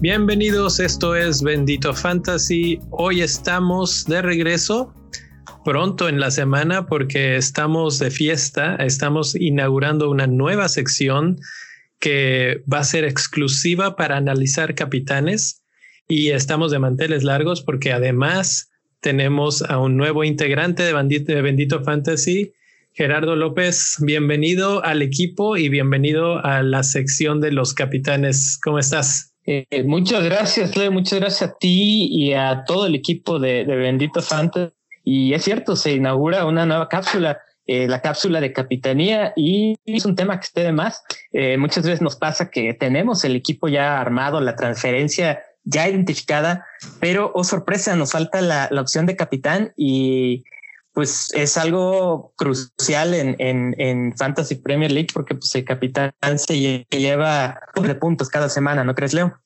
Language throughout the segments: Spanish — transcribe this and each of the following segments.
Bienvenidos, esto es Bendito Fantasy. Hoy estamos de regreso pronto en la semana porque estamos de fiesta, estamos inaugurando una nueva sección que va a ser exclusiva para analizar capitanes y estamos de manteles largos porque además tenemos a un nuevo integrante de, de Bendito Fantasy, Gerardo López. Bienvenido al equipo y bienvenido a la sección de los capitanes. ¿Cómo estás? Eh, muchas gracias, Leo. Muchas gracias a ti y a todo el equipo de, Bendito Fantasy. Y es cierto, se inaugura una nueva cápsula, eh, la cápsula de capitanía, y es un tema que esté de más. Eh, muchas veces nos pasa que tenemos el equipo ya armado, la transferencia ya identificada, pero, oh sorpresa, nos falta la, la opción de capitán y pues es algo crucial en, en, en, Fantasy Premier League porque pues el capitán se lleva de puntos cada semana, ¿no crees, Leo?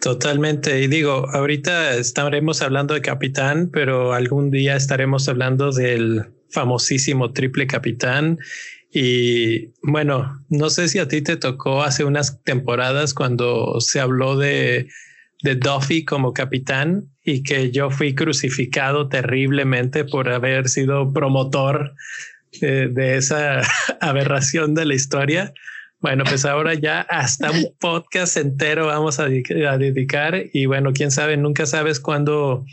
Totalmente. Y digo, ahorita estaremos hablando de capitán, pero algún día estaremos hablando del famosísimo triple capitán. Y bueno, no sé si a ti te tocó hace unas temporadas cuando se habló de de Duffy como capitán y que yo fui crucificado terriblemente por haber sido promotor de, esa aberración de la historia. Bueno, pues ahora ya hasta un podcast entero vamos a, dedicar y bueno, quién sabe, nunca sabes cuándo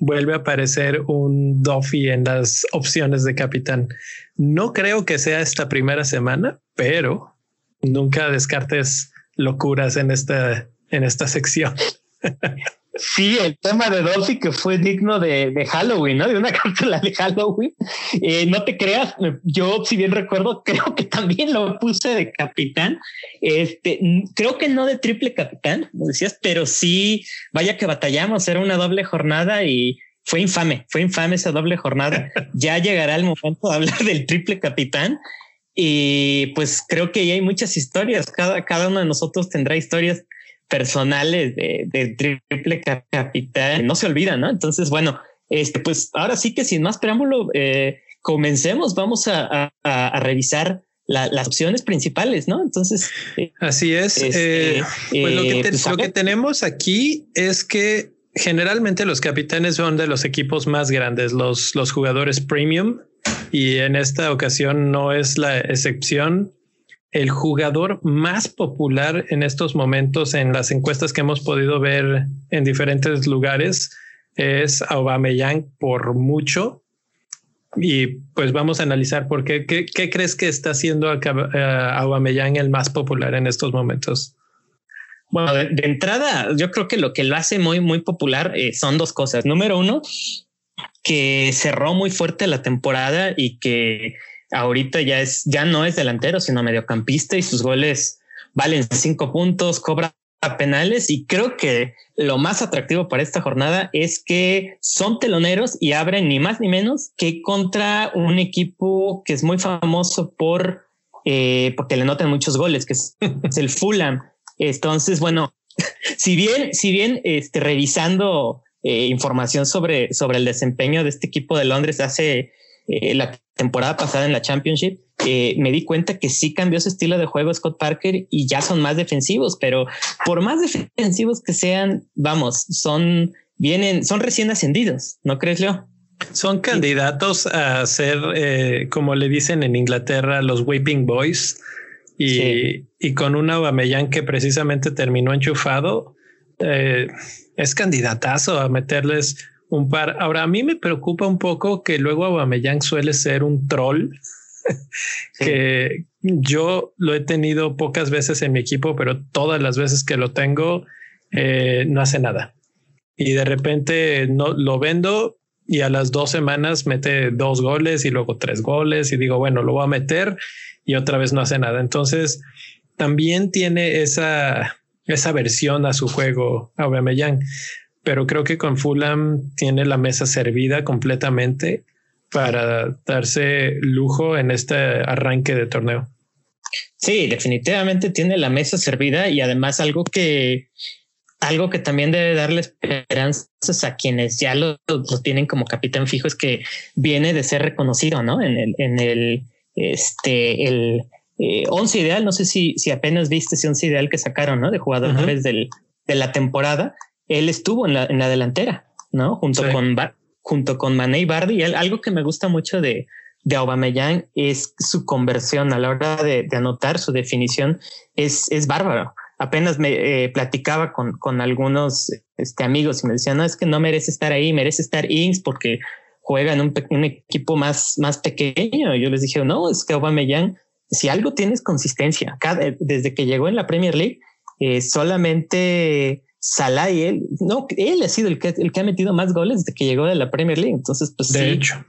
vuelve a aparecer un Duffy en las opciones de capitán. No creo que sea esta primera semana, pero nunca descartes locuras en esta, en esta sección. Sí, el tema de Dolphy que fue digno de, Halloween, ¿no? De una cápsula de Halloween. Eh, no te creas, yo si bien recuerdo, creo que también lo puse de capitán. Este, creo que no de triple capitán, como decías, pero sí, vaya que batallamos, era una doble jornada y fue infame, fue infame esa doble jornada. ya llegará el momento de hablar del triple capitán. Y pues creo que hay muchas historias. Cada, cada uno de nosotros tendrá historias personales de, triple capital no se olvidan, ¿no? Entonces, bueno, este, pues ahora sí que sin más preámbulo, eh, comencemos, vamos a, revisar las opciones principales, ¿no? Entonces, eh, así es. Este, eh, pues lo, que, pues, lo que tenemos aquí es que generalmente los capitanes son de los equipos más grandes, los, los jugadores premium, y en esta ocasión no es la excepción el jugador más popular en estos momentos en las encuestas que hemos podido ver en diferentes lugares es Aubameyang por mucho. Y pues vamos a analizar por qué. ¿Qué, crees que está haciendo Aubameyang el más popular en estos momentos? Bueno, de, entrada, yo creo que lo que lo hace muy, muy popular eh, son dos cosas. Número uno, que cerró muy fuerte la temporada y que ahorita ya es, ya no es delantero, sino mediocampista y sus goles valen cinco puntos, cobra penales y creo que lo más atractivo para esta jornada es que son teloneros y abren ni más ni menos que contra un equipo que es muy famoso por eh, porque le notan muchos goles, que es, el Fulham. Entonces, bueno, si bien, si bien este, revisando eh, información sobre, sobre el desempeño de este equipo de Londres hace eh, la temporada pasada en la Championship, eh, me di cuenta que sí cambió su estilo de juego Scott Parker y ya son más defensivos, pero por más defensivos que sean, vamos, son vienen, son recién ascendidos, ¿no crees, Leo? Son candidatos a ser, eh, como le dicen en Inglaterra, los Weeping Boys. Y, y con una Aubameyang que precisamente terminó enchufado, es candidatazo a meterles un par. Ahora, a mí me preocupa un poco que luego Aubameyang suele ser un troll, que yo lo he tenido pocas veces en mi equipo, pero todas las veces que lo tengo, eh, no hace nada. Y de repente no lo vendo y a las dos semanas mete dos goles y luego tres goles y digo, bueno, lo voy a meter y otra vez no hace nada. Entonces, también tiene esa, esa versión a su juego Aubameyang pero creo que con Fulham tiene la mesa servida completamente para darse lujo en este arranque de torneo. Sí, definitivamente tiene la mesa servida y además algo que algo que también debe darle esperanzas a quienes ya lo, tienen como capitán fijo es que viene de ser reconocido, ¿no? En el, en el, este, el eh, once ideal, no sé si, si apenas viste ese once ideal que sacaron, ¿no? De jugadores del, de la temporada, él estuvo en la, en la delantera, ¿no? Junto con, junto con Mané y Bardi. Algo que me gusta mucho de, de Aubameyang es su conversión a la hora de, anotar su definición es, es bárbaro. Apenas me eh, platicaba con, con algunos este, amigos y me decían, no, es que no merece estar ahí, merece estar Ings porque juega en un, un equipo más, más pequeño. Yo les dije, no, es que Aubameyang, si algo tienes consistencia, cada, desde que llegó en la Premier League, eh, solamente Salah y él, no, él ha sido el que, el que ha metido más goles desde que llegó de la Premier League. Entonces, pues de hecho,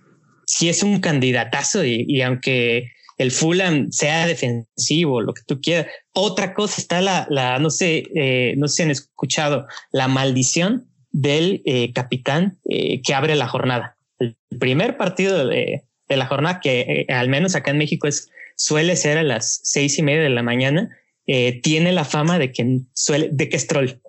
sí es un candidatazo y, aunque el Fulham sea defensivo, lo que tú quieras, otra cosa está la, la no sé, eh, no sé si han escuchado la maldición del eh, capitán eh, que abre la jornada. El primer partido de, de la jornada, que al menos acá en México es, suele ser a las seis y media de la mañana, tiene la fama de que suele, de que es troll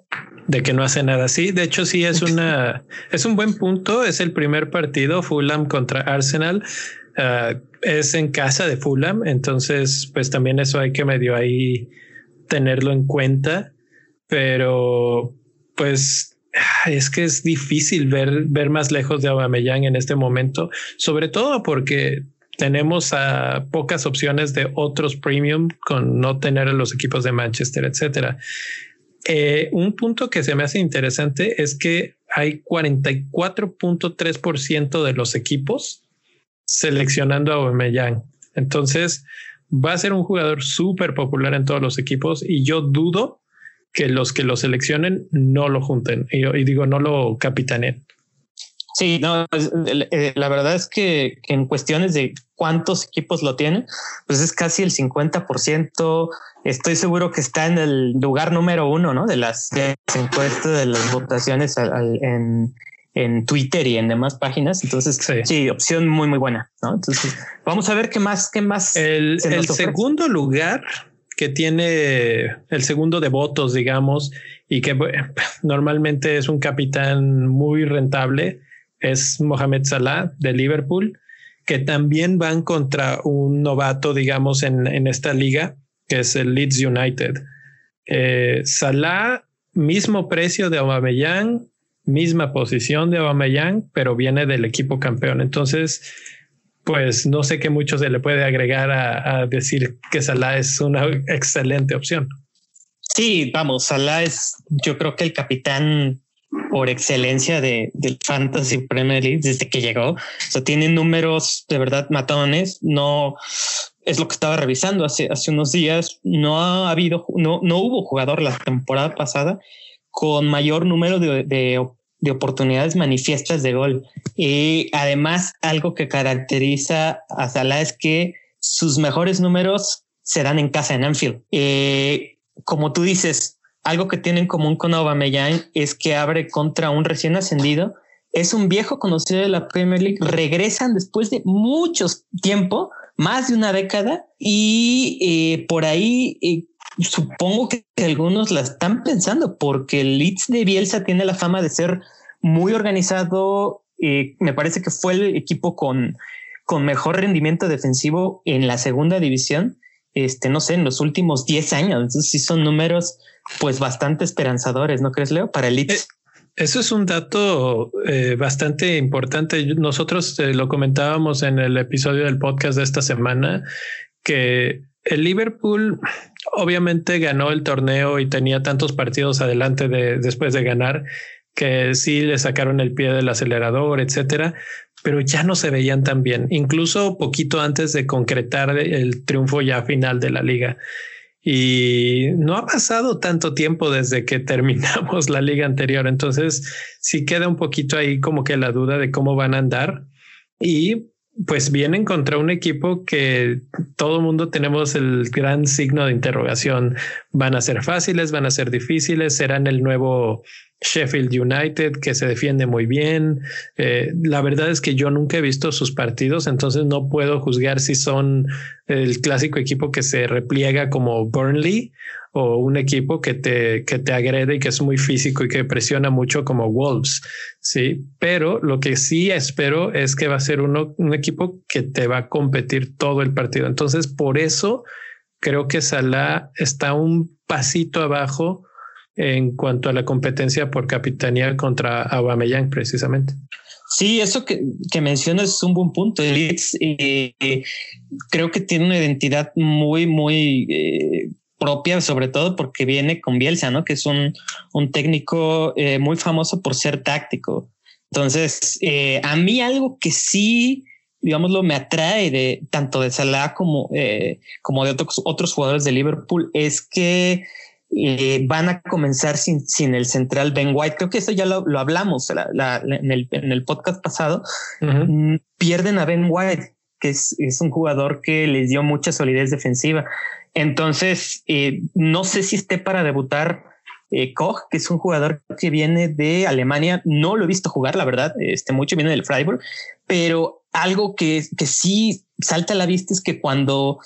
de que no hace nada. Sí, de hecho sí es una es un buen punto. Es el primer partido Fulham contra Arsenal. Ah, es en casa de Fulham, entonces pues también eso hay que medio ahí tenerlo en cuenta. Pero pues es que es difícil ver ver más lejos de Aubameyang en este momento, sobre todo porque tenemos a pocas opciones de otros premium con no tener a los equipos de Manchester, etcétera. Eh, un punto que se me hace interesante es que hay 44.3% de los equipos seleccionando a Aubameyang. Entonces va a ser un jugador súper popular en todos los equipos y yo dudo que los que lo seleccionen no lo junten y, y digo no lo capitanen. Sí, no, eh, la verdad es que, en cuestiones de cuántos equipos lo tienen, pues es casi el 50%. Estoy seguro que está en el lugar número uno, ¿no? De las, encuestas, de las votaciones en, en Twitter y en demás páginas. Entonces, sí. opción muy, muy buena, ¿no? Entonces, vamos a ver qué más, qué más. El, el segundo lugar que tiene el segundo de votos, digamos, y que normalmente es un capitán muy rentable, es Mohamed Salah de Liverpool, que también van contra un novato, digamos, en, en esta liga, que es el Leeds United. Eh, Salah, mismo precio de Aubameyang, misma posición de Aubameyang, pero viene del equipo campeón. Entonces, pues no sé qué mucho se le puede agregar a, a decir que Salah es una excelente opción. Sí, vamos, Salah es, yo creo que el capitán por excelencia de, del Fantasy Premier League desde que llegó. O sea, tiene números de verdad matones. No es lo que estaba revisando hace, hace unos días. No ha habido, no, no hubo jugador la temporada pasada con mayor número de, de, de oportunidades manifiestas de gol. Y además, algo que caracteriza a Salah es que sus mejores números se dan en casa en Anfield. Eh, como tú dices, algo que tiene en común con Aubameyang es que abre contra un recién ascendido. Es un viejo conocido de la Premier League. Regresan después de mucho tiempo, más de una década, y eh, por ahí eh, supongo que algunos la están pensando porque el Leeds de Bielsa tiene la fama de ser muy organizado. Eh, me parece que fue el equipo con, con mejor rendimiento defensivo en la segunda división. Este, no sé, en los últimos 10 años. Entonces sí son números pues bastante esperanzadores, ¿no crees, Leo? Para el Leeds. Eh, eso es un dato eh, bastante importante. Nosotros eh, lo comentábamos en el episodio del podcast de esta semana que el Liverpool obviamente ganó el torneo y tenía tantos partidos adelante de, después de ganar que sí le sacaron el pie del acelerador, etcétera, pero ya no se veían tan bien, incluso poquito antes de concretar el triunfo ya final de la liga. Y no ha pasado tanto tiempo desde que terminamos la liga anterior. Entonces sí queda un poquito ahí como que la duda de cómo van a andar. Y pues vienen contra un equipo que todo mundo tenemos el gran signo de interrogación. Van a ser fáciles, van a ser difíciles, serán el nuevo Sheffield United, que se defiende muy bien. Eh, la verdad es que yo nunca he visto sus partidos, entonces no puedo juzgar si son el clásico equipo que se repliega como Burnley o un equipo que te, que te agrede y que es muy físico y que presiona mucho como Wolves. Sí, pero lo que sí espero es que va a ser uno, un equipo que te va a competir todo el partido. Entonces, por eso creo que Salah está un pasito abajo en cuanto a la competencia por capitanía contra Aubameyang precisamente. Sí, eso que, que mencionas es un buen punto. El Leeds eh, creo que tiene una identidad muy, muy eh, propia, sobre todo porque viene con Bielsa, ¿no? Que es un, un técnico eh, muy famoso por ser táctico. Entonces, a mí algo que sí, digámoslo, me atrae de tanto de Salah como, como de otros, otros jugadores de Liverpool es que eh, van a comenzar sin, sin, el central Ben White. Creo que eso ya lo, lo hablamos en, el, en, el, podcast pasado. Mm, pierden a Ben White, que es, es, un jugador que les dio mucha solidez defensiva. Entonces, eh, no sé si esté para debutar eh, Koch, que es un jugador que viene de Alemania. No lo he visto jugar, la verdad, este mucho viene del Freiburg, pero algo que, que sí salta a la vista es que cuando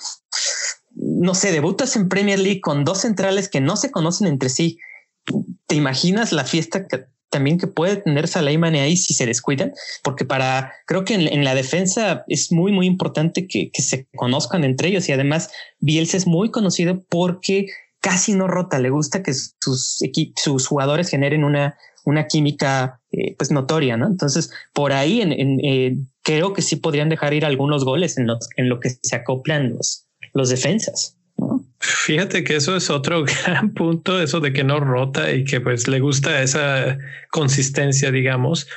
no sé, debutas en Premier League con dos centrales que no se conocen entre sí. ¿Te imaginas la fiesta que también que puede tener Salah y Mane ahí si se descuidan? Porque para, creo que en, la defensa es muy, muy importante que, se conozcan entre ellos y además Bielsa es muy conocido porque casi no rota, le gusta que sus, sus jugadores generen una, una química eh, pues notoria, ¿no? Entonces, por ahí en, eh, creo que sí podrían dejar ir algunos goles en, los, en lo que se acoplan los, los defensas. Fíjate que eso es otro gran punto, eso de que no rota y que pues le gusta esa consistencia, digamos.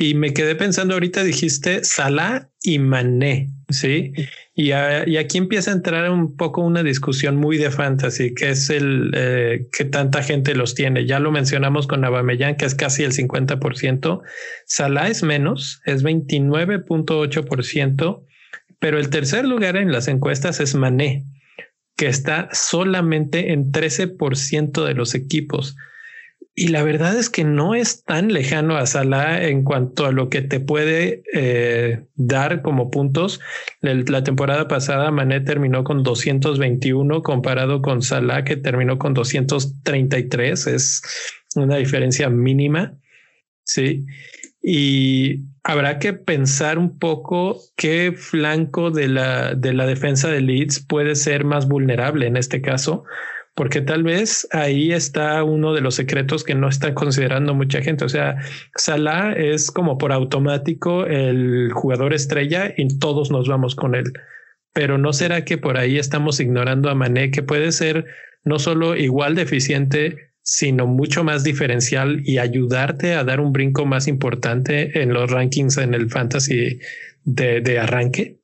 Y me quedé pensando ahorita, dijiste Salah y Mané, ¿sí? Y, aquí empieza a entrar un poco una discusión muy de fantasy, que es el eh, que tanta gente los tiene. Ya lo mencionamos con Abameyan, que es casi el 50%. Salah es menos, es 29.8% pero el tercer lugar en las encuestas es Mané, que está solamente en 13% de los equipos. Y la verdad es que no es tan lejano a Salah en cuanto a lo que te puede eh, dar como puntos. La temporada pasada Mané terminó con 221 comparado con Salah que terminó con 233. Es una diferencia mínima. Sí y habrá que pensar un poco qué flanco de la, de la defensa de Leeds puede ser más vulnerable en este caso, porque tal vez ahí está uno de los secretos que no está considerando mucha gente. O sea, Salah es como por automático el jugador estrella y todos nos vamos con él. Pero no será que por ahí estamos ignorando a Mané, que puede ser no solo igual de eficiente sino mucho más diferencial y ayudarte a dar un brinco más importante en los rankings en el fantasy de, arranque.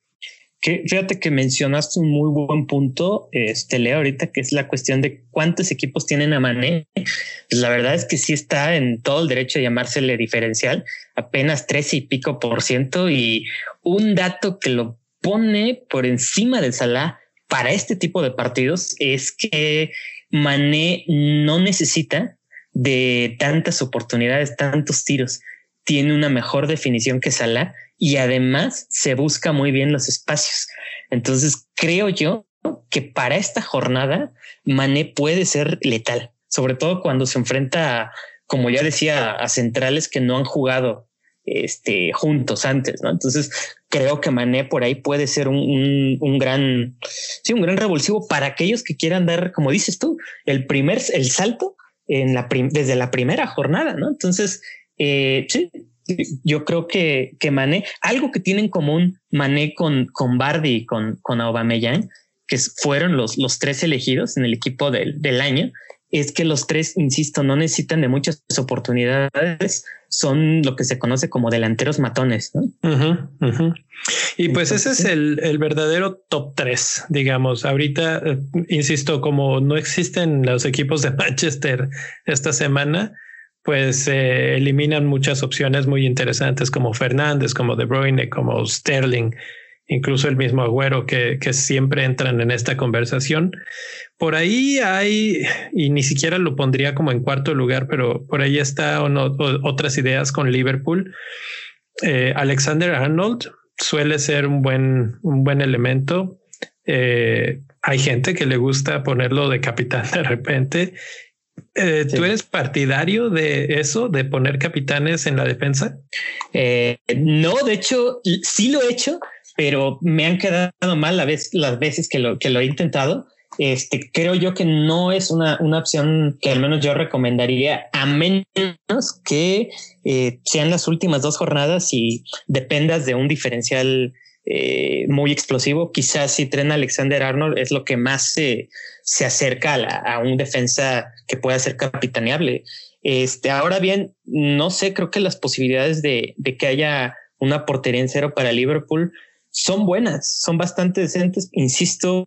Que, fíjate que mencionaste un muy buen punto, este Leo, ahorita que es la cuestión de cuántos equipos tienen a Mané. Pues la verdad es que sí está en todo el derecho de llamársele diferencial, apenas tres y pico por ciento. Y un dato que lo pone por encima del Salah para este tipo de partidos es que Mané no necesita de tantas oportunidades, tantos tiros. Tiene una mejor definición que Salah y además se busca muy bien los espacios. Entonces creo yo que para esta jornada Mané puede ser letal, sobre todo cuando se enfrenta, como ya decía, a centrales que no han jugado este, juntos antes, ¿no? Entonces creo que Mané por ahí puede ser un, un, gran, sí, un gran revulsivo para aquellos que quieran dar, como dices tú, el primer, el salto en la desde la primera jornada, ¿no? Entonces, eh, sí, yo creo que, que Mané, algo que tienen en común Mané con, con Bardi y con, con Aubameyang, que fueron los, los tres elegidos en el equipo del, del año, es que los tres, insisto, no necesitan de muchas oportunidades, son lo que se conoce como delanteros matones. Y pues ese es el, verdadero top tres, digamos. Ahorita, eh, insisto, como no existen los equipos de Manchester esta semana, pues se eliminan muchas opciones muy interesantes como Fernández, como De Bruyne, como Sterling. Incluso el mismo Agüero que, que siempre entran en esta conversación. Por ahí hay, y ni siquiera lo pondría como en cuarto lugar, pero por ahí está otras ideas con Liverpool. Eh, Alexander Arnold suele ser un buen, un buen elemento. Eh, hay gente que le gusta ponerlo de capitán de repente. Eh, ¿Tú eres partidario de eso, de poner capitanes en la defensa? no, de hecho, sí lo he hecho, pero me han quedado mal la vez, las veces que lo, que lo he intentado. Este, creo yo que no es una, una opción que al menos yo recomendaría, a menos que eh, sean las últimas dos jornadas y dependas de un diferencial eh, muy explosivo. Quizás si Tren Alexander Arnold es lo que más se, se acerca a, un defensa que pueda ser capitaneable. Este, ahora bien, no sé, creo que las posibilidades de, de que haya una portería en cero para Liverpool son buenas, son bastante decentes. Insisto,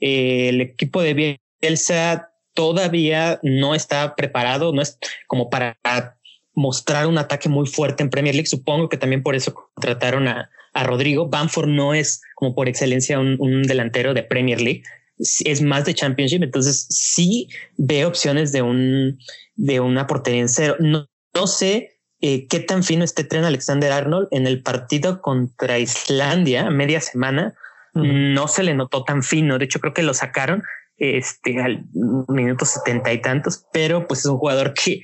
eh, el equipo de Bielsa todavía no está preparado, no es como para mostrar un ataque muy fuerte en Premier League. Supongo que también por eso contrataron a, a Rodrigo. Bamford no es como por excelencia un, delantero de Premier League, es más de Championship. Entonces sí veo opciones de un de una portería en cero. No, no sé eh, qué tan fino este tren Alexander Arnold en el partido contra Islandia, media semana, no se le notó tan fino. De hecho, creo que lo sacaron este, al minuto setenta y tantos, pero pues es un jugador que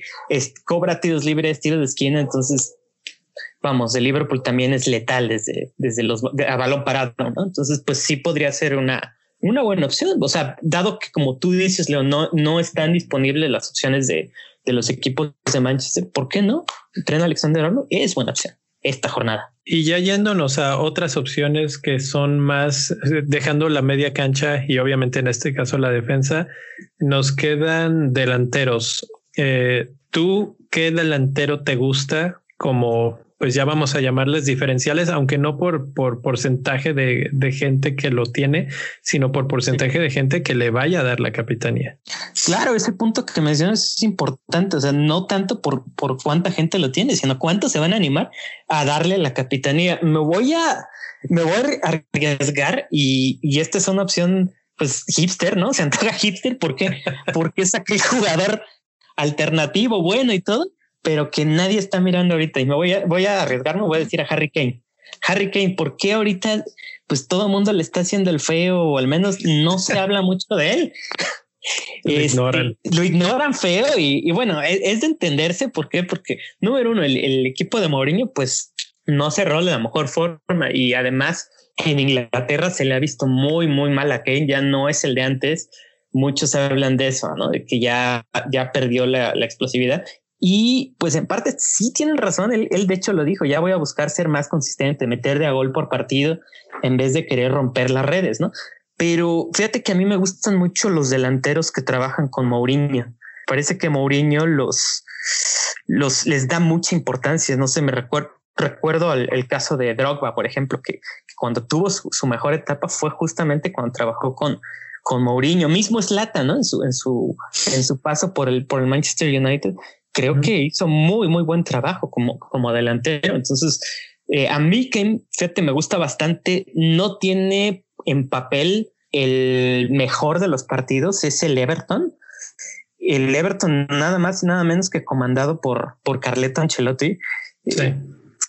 cobra tiros libres, tiros de esquina. Entonces, vamos, el Liverpool también es letal desde, desde los a balón parado. ¿no? Entonces, pues sí podría ser una, una buena opción. O sea, dado que, como tú dices, Leo, no, no están disponibles las opciones de de los equipos de Manchester, ¿por qué no? Tren Alexander Arnold es buena opción esta jornada. Y ya yéndonos a otras opciones que son más dejando la media cancha y obviamente en este caso la defensa, nos quedan delanteros. Eh, ¿Tú qué delantero te gusta como pues ya vamos a llamarles diferenciales, aunque no por, por porcentaje de, gente que lo tiene, sino por porcentaje de gente que le vaya a dar la capitanía. Claro, ese punto que mencionas es importante, o sea, no tanto por, por cuánta gente lo tiene, sino cuántos se van a animar a darle la capitanía. Me voy a, me voy a arriesgar y, y esta es una opción pues hipster, ¿no? Se antoja hipster porque, porque es aquel jugador alternativo, bueno y todo, pero que nadie está mirando ahorita y me voy a, voy a arriesgarme, voy a decir a Harry Kane. Harry Kane, ¿por qué ahorita pues todo el mundo le está haciendo el feo o al menos no se habla mucho de él? Lo este, ignoran. Lo ignoran feo y, bueno, es, de entenderse por qué, porque número uno, el, equipo de Mourinho pues no cerró de la mejor forma y además en Inglaterra se le ha visto muy, muy mal a Kane, ya no es el de antes. Muchos hablan de eso, ¿no? De que ya, ya perdió la, la explosividad y pues en parte sí tienen razón, él, de hecho lo dijo, ya voy a buscar ser más consistente, meter de a gol por partido en vez de querer romper las redes, ¿no? Pero fíjate que a mí me gustan mucho los delanteros que trabajan con Mourinho. Parece que Mourinho los, los les da mucha importancia. No sé, me recuerdo, recuerdo el, caso de Drogba, por ejemplo, que, cuando tuvo su, mejor etapa fue justamente cuando trabajó con, con Mourinho, mismo Slata, ¿no? En su, en su, en su paso por el, por el Manchester United creo que hizo muy, muy buen trabajo como, como delantero. Entonces, eh, a mí que fíjate, me gusta bastante. No tiene en papel el mejor de los partidos, es el Everton. El Everton nada más y nada menos que comandado por, por Carleto Ancelotti, eh,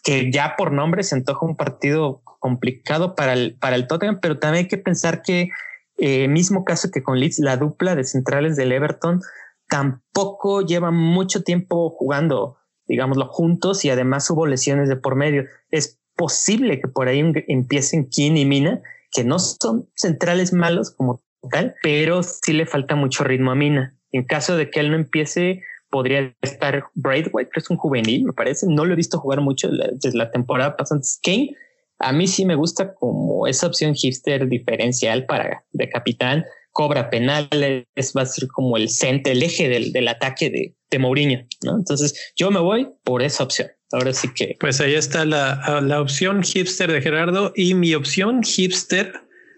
que ya por nombre se antoja un partido complicado para el, para el Tottenham, pero también hay que pensar que eh, mismo caso que con Leeds, la dupla de centrales del Everton tampoco lleva mucho tiempo jugando, digámoslo, juntos y además hubo lesiones de por medio. Es posible que por ahí empiecen King y Mina, que no son centrales malos como tal, pero sí le falta mucho ritmo a Mina. En caso de que él no empiece, podría estar Braithwaite, que es un juvenil, me parece. No lo he visto jugar mucho desde la temporada pasada. Kane, a mí sí me gusta como esa opción hipster diferencial para de capitán cobra penales, va a ser como el centro, el eje del, del ataque de, de Mourinho, ¿no? Entonces yo me voy por esa opción. Ahora sí que. Pues ahí está la, la opción hipster de Gerardo y mi opción hipster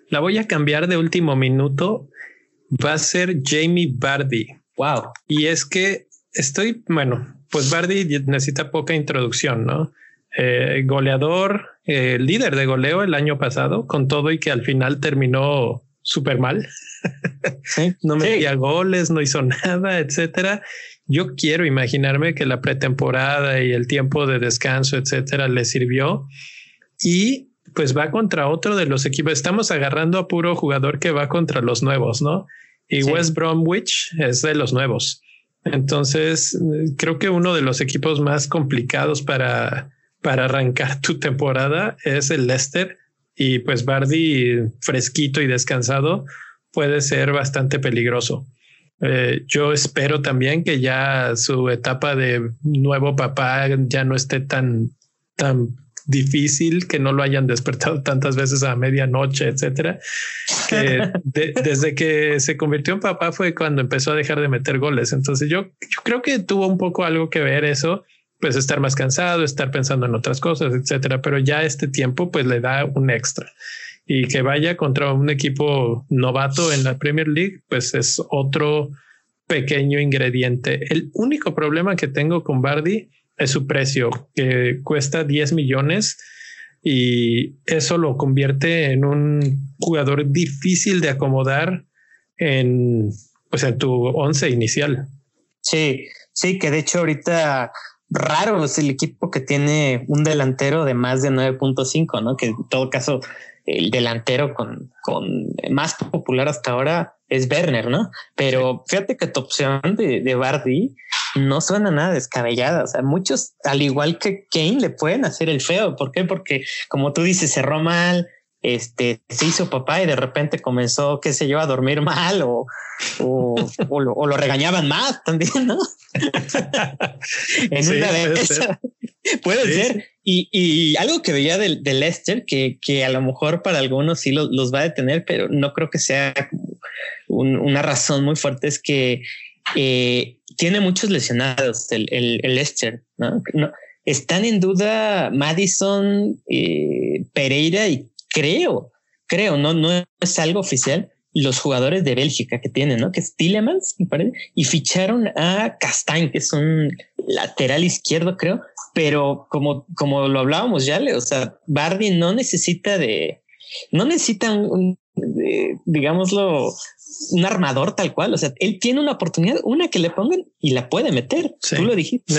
la voy a cambiar de último minuto. Va a ser Jamie Bardi. Wow. Y es que estoy, bueno, pues Bardi necesita poca introducción, ¿no? eh, goleador, eh, líder de goleo el año pasado, con todo y que al final terminó súper mal. No metía goles, no hizo nada, etcétera. Yo quiero imaginarme que la pretemporada y el tiempo de descanso, etcétera, le sirvió y pues va contra otro de los equipos. Estamos agarrando a puro jugador que va contra los nuevos, ¿no? Y West Bromwich es de los nuevos. Entonces, creo que uno de los equipos más complicados para, para arrancar tu temporada es el Leicester. Y pues Bardi, fresquito y descansado, puede ser bastante peligroso. Eh, yo espero también que ya su etapa de nuevo papá ya no esté tan, tan difícil que no lo hayan despertado tantas veces a medianoche, etcétera. Que desde que se convirtió en papá fue cuando empezó a dejar de meter goles. Entonces yo, yo creo que tuvo un poco algo que ver eso, pues estar más cansado, estar pensando en otras cosas, etcétera. Pero ya este tiempo pues le da un extra y que vaya contra un equipo novato en la Premier League, pues es otro pequeño ingrediente. El único problema que tengo con Bardi es su precio, que cuesta 10 millones y eso lo convierte en un jugador difícil de acomodar en, pues en tu once inicial. Sí, sí, que de hecho ahorita raro es el equipo que tiene un delantero de más de 9.5, ¿no? Que en todo caso el delantero con, con más popular hasta ahora es Werner, ¿no? Pero fíjate que tu opción de, de Bardi no suena nada descabellada. O sea, muchos, al igual que Kane, le pueden hacer el feo. ¿Por qué? Porque, como tú dices, cerró mal, este, se hizo papá y de repente comenzó, qué sé yo, a dormir mal o, o, o, lo, regañaban más también, ¿no? en una de Puede ser. Y, y, algo que veía del de Lester, que, que, a lo mejor para algunos sí los, los va a detener, pero no creo que sea una razón muy fuerte, es que eh, tiene muchos lesionados el, el, el ¿no? Están en duda Madison, eh, Pereira y creo, creo, no, no es algo oficial, los jugadores de Bélgica que tienen, ¿no? Que es Tillemans, me parece, y ficharon a Castañ, que es un lateral izquierdo, creo, pero como, como lo hablábamos ya, o sea, Bardi no necesita de, no necesita un, digámoslo, un armador tal cual. O sea, él tiene una oportunidad, una que le pongan y la puede meter. Tú lo dijiste.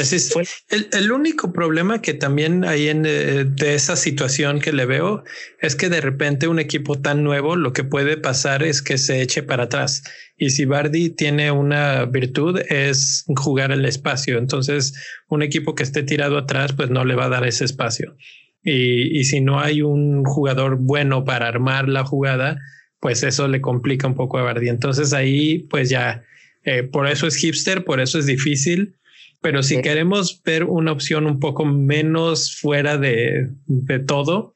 El, el, único problema que también hay en eh, de esa situación que le veo es que de repente un equipo tan nuevo lo que puede pasar es que se eche para atrás. Y si Bardi tiene una virtud es jugar el espacio. Entonces, un equipo que esté tirado atrás, pues no le va a dar ese espacio. Y, y si no hay un jugador bueno para armar la jugada, pues eso le complica un poco a Bardi. Entonces ahí, pues ya, eh, por eso es hipster, por eso es difícil. Pero si queremos ver una opción un poco menos fuera de, de todo,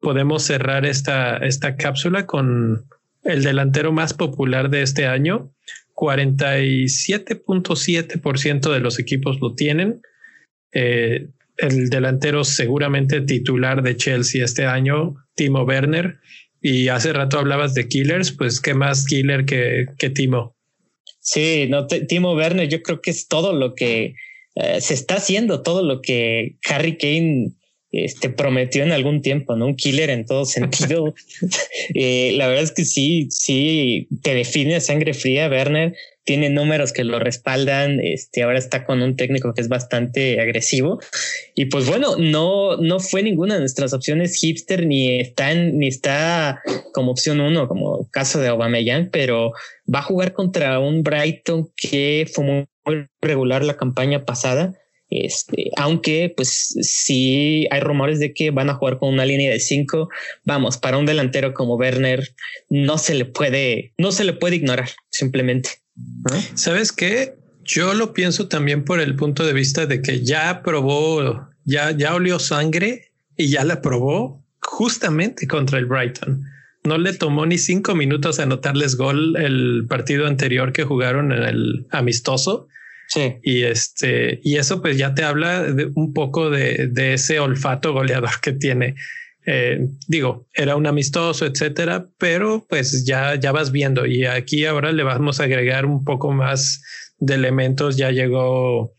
podemos cerrar esta, esta cápsula con el delantero más popular de este año. 47.7% de los equipos lo tienen. Eh, el delantero seguramente titular de Chelsea este año, Timo Werner, y hace rato hablabas de killers, pues qué más killer que, que Timo. Sí, no, Timo Werner, yo creo que es todo lo que eh, se está haciendo, todo lo que Harry Kane este, prometió en algún tiempo, ¿no? Un killer en todo sentido. eh, la verdad es que sí, sí, te define a sangre fría, Werner tiene números que lo respaldan. Este ahora está con un técnico que es bastante agresivo. Y pues bueno, no, no fue ninguna de nuestras opciones hipster, ni está ni está como opción uno, como caso de Aubameyang, pero va a jugar contra un Brighton que fue muy regular la campaña pasada. Este, aunque pues sí hay rumores de que van a jugar con una línea de cinco, vamos, para un delantero como Werner no se le puede, no se le puede ignorar simplemente. ¿Sabes qué? Yo lo pienso también por el punto de vista de que ya probó, ya, ya olió sangre y ya la probó justamente contra el Brighton. No le tomó ni cinco minutos anotarles gol el partido anterior que jugaron en el amistoso. Sí. Y este, y eso pues ya te habla de un poco de, de ese olfato goleador que tiene. Eh, digo, era un amistoso, etcétera, pero pues ya, ya vas viendo y aquí ahora le vamos a agregar un poco más de elementos. Ya llegó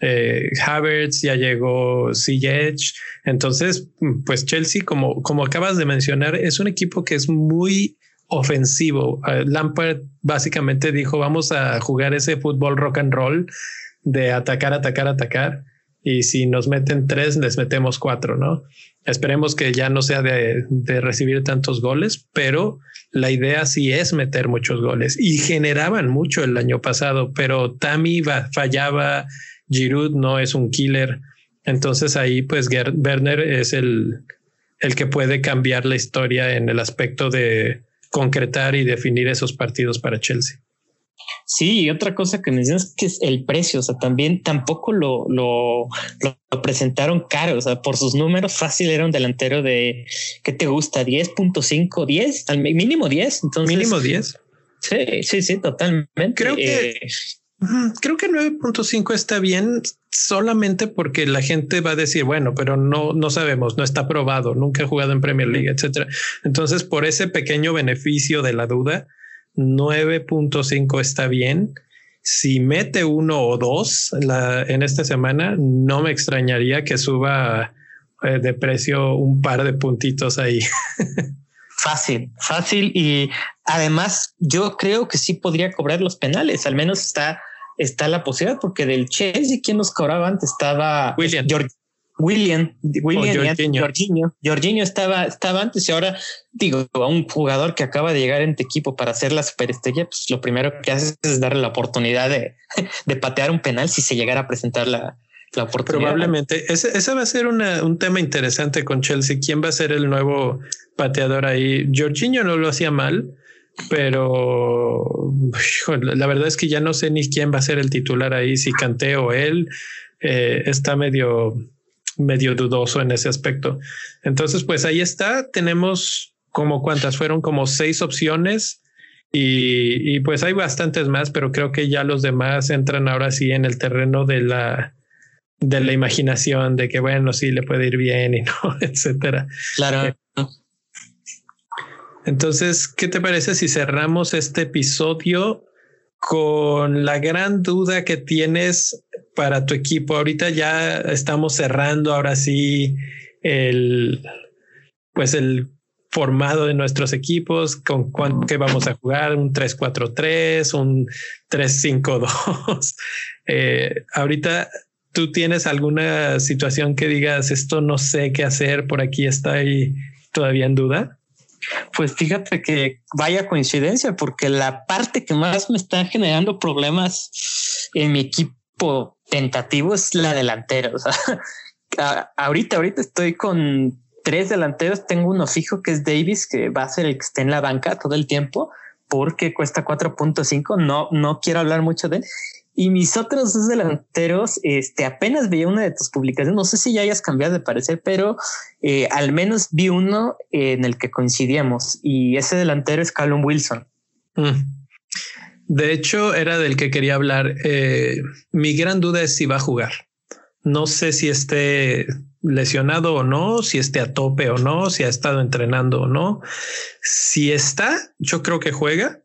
eh, Havertz, ya llegó Ziyech. Entonces, pues Chelsea, como, como acabas de mencionar, es un equipo que es muy ofensivo. Eh, Lampard básicamente dijo, vamos a jugar ese fútbol rock and roll de atacar, atacar, atacar. Y si nos meten tres, les metemos cuatro, ¿no? Esperemos que ya no sea de, de recibir tantos goles, pero la idea sí es meter muchos goles y generaban mucho el año pasado, pero Tami fallaba, Giroud no es un killer. Entonces ahí pues Werner es el, el que puede cambiar la historia en el aspecto de concretar y definir esos partidos para Chelsea. Sí, y otra cosa que mencionas que es el precio, o sea, también tampoco lo, lo, lo, presentaron caro, o sea, por sus números fácil era un delantero de, ¿qué te gusta? 10.5, 10, al mínimo 10, entonces. Mínimo 10. Sí, sí, sí, totalmente. Creo que... Eh, creo que 9.5 está bien solamente porque la gente va a decir, bueno, pero no, no sabemos, no está probado, nunca ha jugado en Premier League, etcétera. Entonces, por ese pequeño beneficio de la duda, 9.5 está bien. Si mete uno o dos en esta semana, no me extrañaría que suba eh, de precio un par de puntitos ahí. Fácil, fácil. Y además, yo creo que sí podría cobrar los penales. Al menos está, está la posibilidad, porque del Chelsea, quien nos cobraba antes estaba William. William, William Jorginho. Jorginho estaba, estaba antes y ahora digo a un jugador que acaba de llegar en tu equipo para hacer la superestrella, pues lo primero que haces es darle la oportunidad de, de patear un penal si se llegara a presentar la, la oportunidad. Probablemente ese, ese va a ser un tema interesante con Chelsea. ¿Quién va a ser el nuevo pateador ahí? Jorginho no lo hacía mal, pero la verdad es que ya no sé ni quién va a ser el titular ahí, si Canté o él. Eh, está medio medio dudoso en ese aspecto. Entonces, pues ahí está. Tenemos como cuántas fueron como seis opciones y, pues hay bastantes más, pero creo que ya los demás entran ahora sí en el terreno de la de la imaginación de que bueno, sí le puede ir bien y no, etcétera. Claro. Eh, entonces, ¿qué te parece si cerramos este episodio con la gran duda que tienes para tu equipo? Ahorita ya estamos cerrando, ahora sí, el, pues el formado de nuestros equipos, con qué vamos a jugar, un 3-4-3, un 3-5-2. eh, ahorita tú tienes alguna situación que digas, esto no sé qué hacer, por aquí ahí todavía en duda. Pues fíjate que vaya coincidencia, porque la parte que más me está generando problemas en mi equipo tentativo es la delantera. O sea, ahorita, ahorita estoy con tres delanteros. Tengo uno fijo que es Davis, que va a ser el que esté en la banca todo el tiempo porque cuesta 4.5. No, no quiero hablar mucho de él. Y mis otros dos delanteros, este, apenas veía una de tus publicaciones, no sé si ya hayas cambiado de parecer, pero eh, al menos vi uno en el que coincidíamos y ese delantero es Callum Wilson. Mm. De hecho, era del que quería hablar. Eh, mi gran duda es si va a jugar. No sé si esté lesionado o no, si esté a tope o no, si ha estado entrenando o no. Si está, yo creo que juega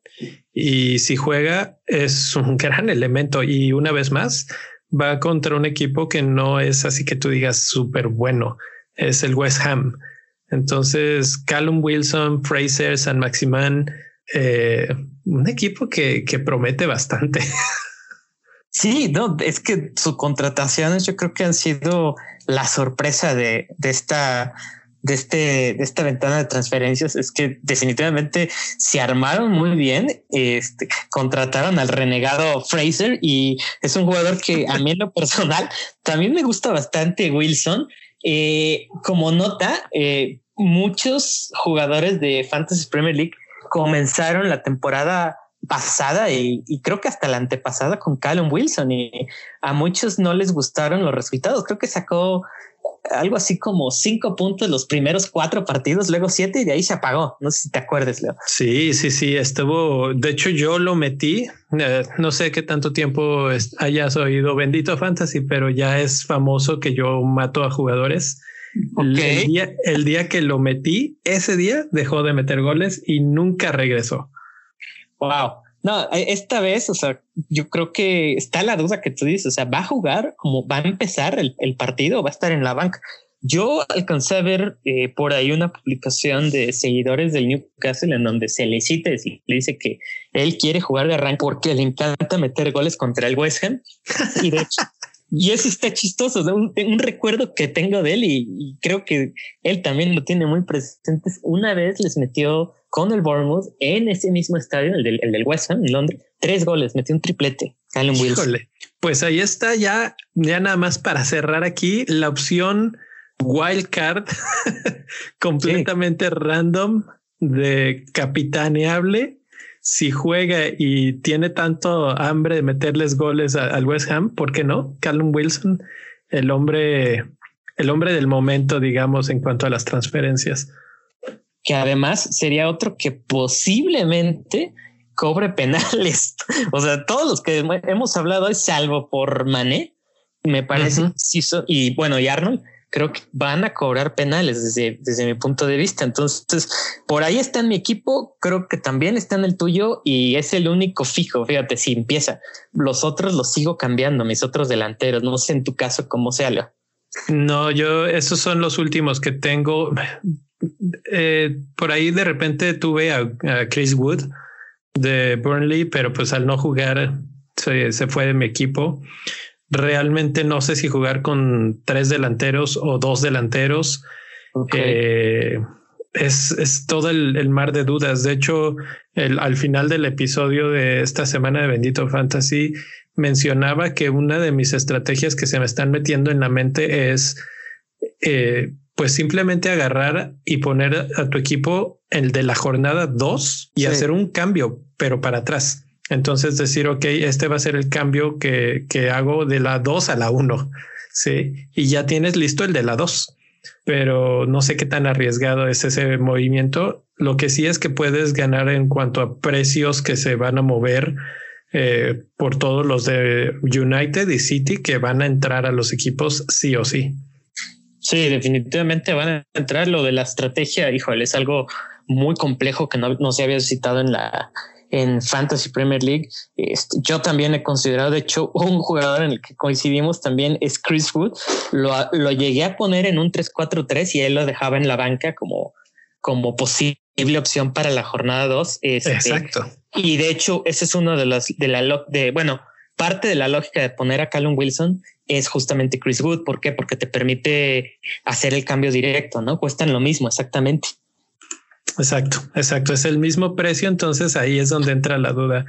y si juega es un gran elemento y una vez más va contra un equipo que no es así que tú digas súper bueno, es el West Ham. Entonces, Callum Wilson, Fraser, San Maximán, eh, un equipo que, promete bastante. Sí, no, es que sus contrataciones yo creo que han sido la sorpresa de, de esta de, este, de esta ventana de transferencias es que definitivamente se armaron muy bien. Este, contrataron al renegado Fraser y es un jugador que a mí en lo personal también me gusta bastante Wilson. Eh, como nota, eh, muchos jugadores de Fantasy Premier League comenzaron la temporada pasada y, y, creo que hasta la antepasada con Callum Wilson y a muchos no les gustaron los resultados. Creo que sacó algo así como cinco puntos los primeros cuatro partidos, luego siete y de ahí se apagó. No sé si te acuerdas, Leo. Sí, sí, sí, estuvo. De hecho, yo lo metí. Eh, no sé qué tanto tiempo hayas oído Bendito Fantasy, pero ya es famoso que yo mato a jugadores. El, día, el día que lo metí, ese día dejó de meter goles y nunca regresó. Wow. No, e, esta vez, o sea, yo creo que está la duda que tú dices, o sea, va a jugar como va a empezar el, el partido, va a estar en la banca. Yo alcancé a ver eh, por ahí una publicación de seguidores del Newcastle en donde se le cita y le dice que él quiere jugar de arranque porque le encanta meter goles contra el West Ham. Y de hecho, y eso está chistoso, un, un, recuerdo que tengo de él y, creo que él también lo tiene muy presente. Una vez les metió con el Bournemouth en ese mismo estadio, el del, el del West Ham en Londres, tres goles, metió un triplete. Callum Wilson. pues ahí está ya, ya nada más para cerrar aquí la opción wildcard completamente random de capitaneable si juega y tiene tanto hambre de meterles goles al West Ham, ¿por qué no? Callum Wilson, el hombre, el hombre del momento, digamos, en cuanto a las transferencias. Que además sería otro que posiblemente cobre penales. o sea, todos los que hemos hablado, salvo por Mané, me parece, y bueno, y Arnold, creo que van a cobrar penales desde, desde mi punto de vista. Entonces, por ahí está en mi equipo, creo que también está en el tuyo y es el único fijo. Fíjate, si empieza, los otros los sigo cambiando, mis otros delanteros. No sé en tu caso cómo sea. Leo. No, yo esos son los últimos que tengo. Eh, por ahí de repente tuve a, Chris Wood de Burnley, pero pues al no jugar se, se fue de mi equipo. Realmente no sé si jugar con tres delanteros o dos delanteros. Eh, es, es, todo el, mar de dudas. De hecho, el, al final del episodio de esta semana de Bendito Fantasy mencionaba que una de mis estrategias que se me están metiendo en la mente es eh, pues simplemente agarrar y poner a tu equipo el de la jornada dos y hacer un cambio, pero para atrás. Entonces decir, ok, este va a ser el cambio que, que hago de la 2 a la 1. Sí, y ya tienes listo el de la 2. Pero no sé qué tan arriesgado es ese movimiento. Lo que sí es que puedes ganar en cuanto a precios que se van a mover eh, por todos los de United y City que van a entrar a los equipos sí o sí. Sí, definitivamente van a entrar. Lo de la estrategia, híjole, es algo muy complejo que no, no se había citado en la, en Fantasy Premier League. Este, yo también he considerado, de hecho, un jugador en el que coincidimos también es Chris Wood. Lo, lo llegué a poner en un 3-4-3 y él lo dejaba en la banca como, como posible opción para la jornada 2. Este, Exacto. Y de hecho, ese es uno de los de la de bueno, parte de la lógica de poner a Callum Wilson es justamente Chris Wood. ¿Por qué? Porque te permite hacer el cambio directo, ¿no? Cuestan lo mismo, exactamente. Exacto, exacto. Es el mismo precio, entonces ahí es donde entra la duda.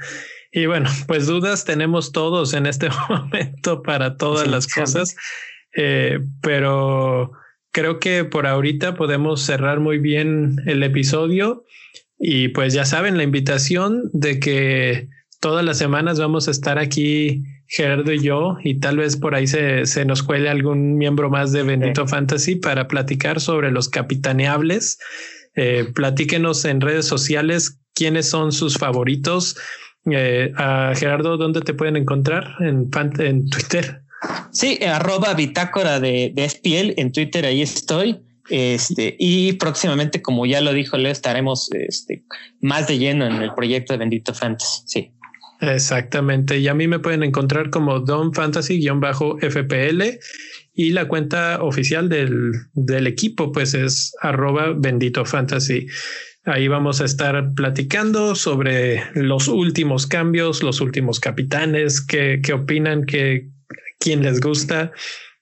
Y bueno, pues dudas tenemos todos en este momento para todas las cosas, eh, pero creo que por ahorita podemos cerrar muy bien el episodio y pues ya saben la invitación de que todas las semanas vamos a estar aquí Gerardo y yo y tal vez por ahí se, se nos cuele algún miembro más de Bendito Fantasy para platicar sobre los capitaneables eh, platíquenos en redes sociales quiénes son sus favoritos. Eh, a Gerardo, ¿dónde te pueden encontrar? En, en Twitter. Sí, arroba bitácora de, de SPL en Twitter, ahí estoy. Este, y próximamente, como ya lo dijo Leo, estaremos este, más de lleno en el proyecto de Bendito Fantasy. Sí. Exactamente. Y a mí me pueden encontrar como Don Fantasy-FPL y la cuenta oficial del, del equipo, pues es arroba bendito fantasy. Ahí vamos a estar platicando sobre los últimos cambios, los últimos capitanes, qué, qué opinan, qué, quién les gusta.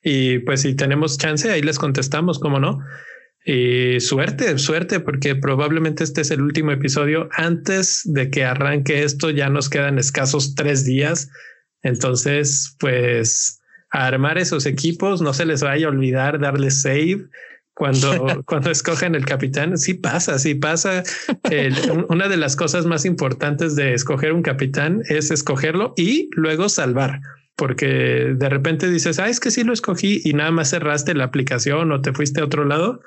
Y pues si tenemos chance, ahí les contestamos, cómo no. Y suerte, suerte, porque probablemente este es el último episodio antes de que arranque esto. Ya nos quedan escasos tres días. Entonces, pues a armar esos equipos, no se les vaya a olvidar darle save cuando, cuando escogen el capitán. Sí pasa, sí pasa. una de las cosas más importantes de escoger un capitán es escogerlo y luego salvar. Porque de repente dices, ah, es que sí lo escogí y nada más cerraste la aplicación o te fuiste a otro lado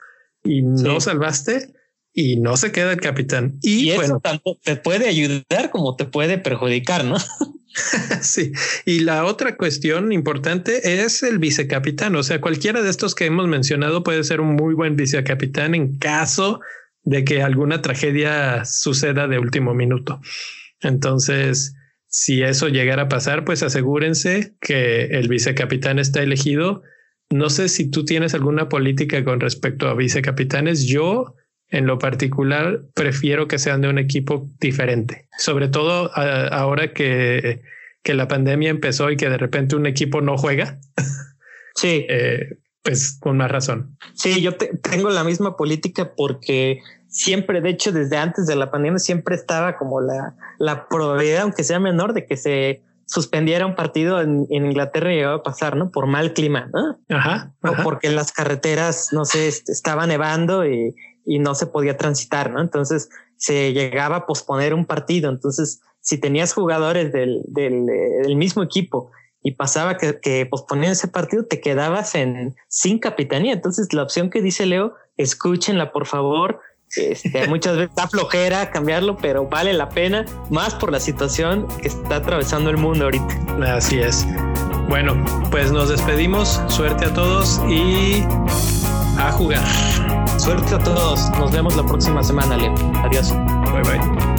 y no salvaste y no se queda el capitán. Y, bueno, tanto te puede ayudar como te puede perjudicar, ¿no? sí, y la otra cuestión importante es el vicecapitán. O sea, cualquiera de estos que hemos mencionado puede ser un muy buen vicecapitán en caso de que alguna tragedia suceda de último minuto. Entonces, si eso llegara a pasar, pues asegúrense que el vicecapitán está elegido. No sé si tú tienes alguna política con respecto a vicecapitanes. Yo, en lo particular, prefiero que sean de un equipo diferente, sobre todo ahora que, que la pandemia empezó y que de repente un equipo no juega. Sí. Eh, pues con más razón. Sí, yo tengo la misma política porque siempre, de hecho, desde antes de la pandemia, siempre estaba como la, la probabilidad, aunque sea menor, de que se suspendiera un partido en, Inglaterra y llegaba a pasar, ¿no? Por mal clima, ¿no? Ajá, O porque las carreteras, no sé, estaba nevando y, y no se podía transitar, ¿no? Entonces se llegaba a posponer un partido. Entonces, si tenías jugadores del, del, del mismo equipo y pasaba que, que posponían ese partido, te quedabas en sin capitanía. Entonces, la opción que dice Leo, escúchenla, por favor. Este, muchas veces da flojera cambiarlo, pero vale la pena, más por la situación que está atravesando el mundo ahorita. Así es. Bueno, pues nos despedimos. Suerte a todos y a jugar. Suerte a todos. Nos vemos la próxima semana, Leo. Adiós. Bye bye.